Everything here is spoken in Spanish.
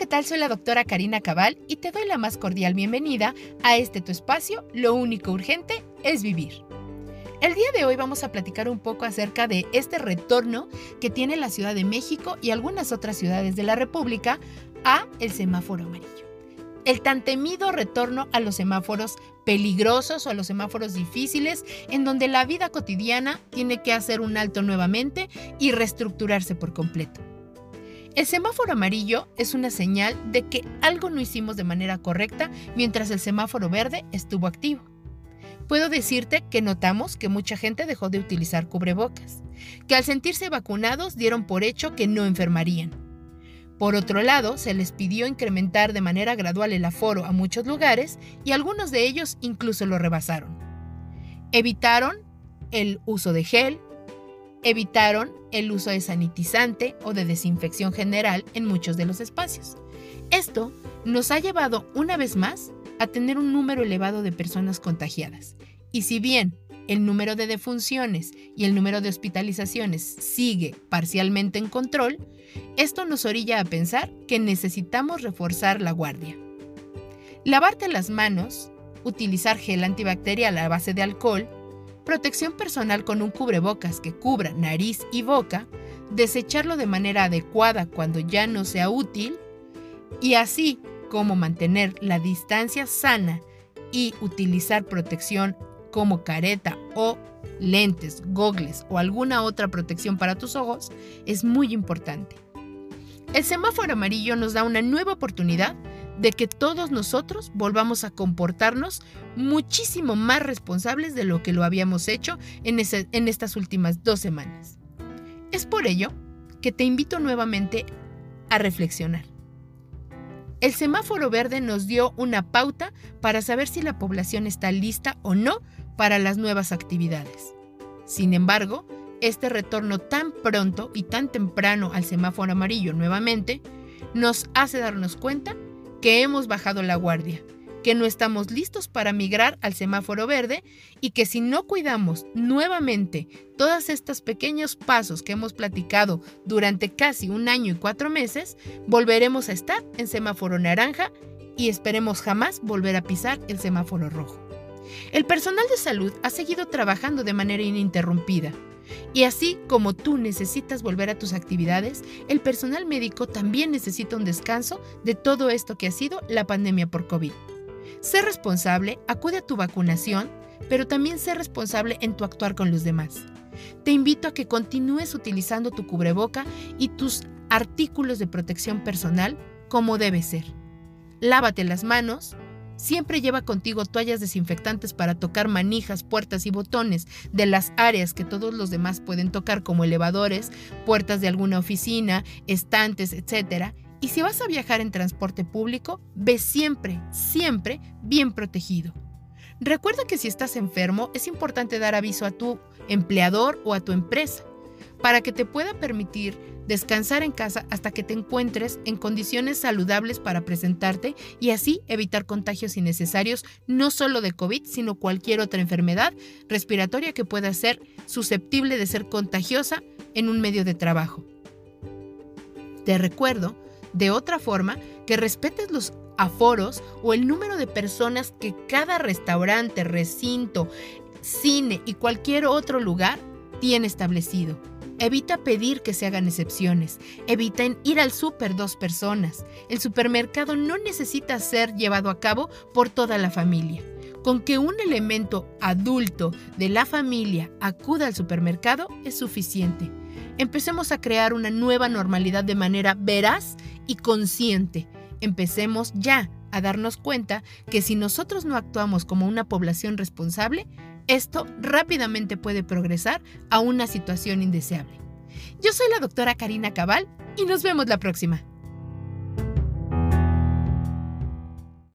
¿qué tal? Soy la doctora Karina Cabal y te doy la más cordial bienvenida a este tu espacio, Lo único urgente es vivir. El día de hoy vamos a platicar un poco acerca de este retorno que tiene la Ciudad de México y algunas otras ciudades de la República a el semáforo amarillo. El tan temido retorno a los semáforos peligrosos o a los semáforos difíciles en donde la vida cotidiana tiene que hacer un alto nuevamente y reestructurarse por completo. El semáforo amarillo es una señal de que algo no hicimos de manera correcta mientras el semáforo verde estuvo activo. Puedo decirte que notamos que mucha gente dejó de utilizar cubrebocas, que al sentirse vacunados dieron por hecho que no enfermarían. Por otro lado, se les pidió incrementar de manera gradual el aforo a muchos lugares y algunos de ellos incluso lo rebasaron. Evitaron el uso de gel, evitaron el uso de sanitizante o de desinfección general en muchos de los espacios. Esto nos ha llevado una vez más a tener un número elevado de personas contagiadas. Y si bien el número de defunciones y el número de hospitalizaciones sigue parcialmente en control, esto nos orilla a pensar que necesitamos reforzar la guardia. Lavarte las manos, utilizar gel antibacterial a base de alcohol, protección personal con un cubrebocas que cubra nariz y boca, desecharlo de manera adecuada cuando ya no sea útil, y así como mantener la distancia sana y utilizar protección como careta o lentes, gogles o alguna otra protección para tus ojos es muy importante. El semáforo amarillo nos da una nueva oportunidad de que todos nosotros volvamos a comportarnos muchísimo más responsables de lo que lo habíamos hecho en, en estas últimas dos semanas. Es por ello que te invito nuevamente a reflexionar. El semáforo verde nos dio una pauta para saber si la población está lista o no para las nuevas actividades. Sin embargo, este retorno tan pronto y tan temprano al semáforo amarillo nuevamente nos hace darnos cuenta que hemos bajado la guardia, que no estamos listos para migrar al semáforo verde y que si no cuidamos nuevamente todos estos pequeños pasos que hemos platicado durante casi un año y cuatro meses, volveremos a estar en semáforo naranja y esperemos jamás volver a pisar el semáforo rojo. El personal de salud ha seguido trabajando de manera ininterrumpida y así como tú necesitas volver a tus actividades, el personal médico también necesita un descanso de todo esto que ha sido la pandemia por COVID. Sé responsable, acude a tu vacunación, pero también sé responsable en tu actuar con los demás. Te invito a que continúes utilizando tu cubreboca y tus artículos de protección personal como debe ser. Lávate las manos, Siempre lleva contigo toallas desinfectantes para tocar manijas, puertas y botones de las áreas que todos los demás pueden tocar como elevadores, puertas de alguna oficina, estantes, etc. Y si vas a viajar en transporte público, ve siempre, siempre bien protegido. Recuerda que si estás enfermo es importante dar aviso a tu empleador o a tu empresa para que te pueda permitir descansar en casa hasta que te encuentres en condiciones saludables para presentarte y así evitar contagios innecesarios no solo de COVID, sino cualquier otra enfermedad respiratoria que pueda ser susceptible de ser contagiosa en un medio de trabajo. Te recuerdo, de otra forma, que respetes los aforos o el número de personas que cada restaurante, recinto, cine y cualquier otro lugar tiene establecido. Evita pedir que se hagan excepciones. Eviten ir al súper dos personas. El supermercado no necesita ser llevado a cabo por toda la familia. Con que un elemento adulto de la familia acuda al supermercado es suficiente. Empecemos a crear una nueva normalidad de manera veraz y consciente. Empecemos ya a darnos cuenta que si nosotros no actuamos como una población responsable, esto rápidamente puede progresar a una situación indeseable. Yo soy la doctora Karina Cabal y nos vemos la próxima.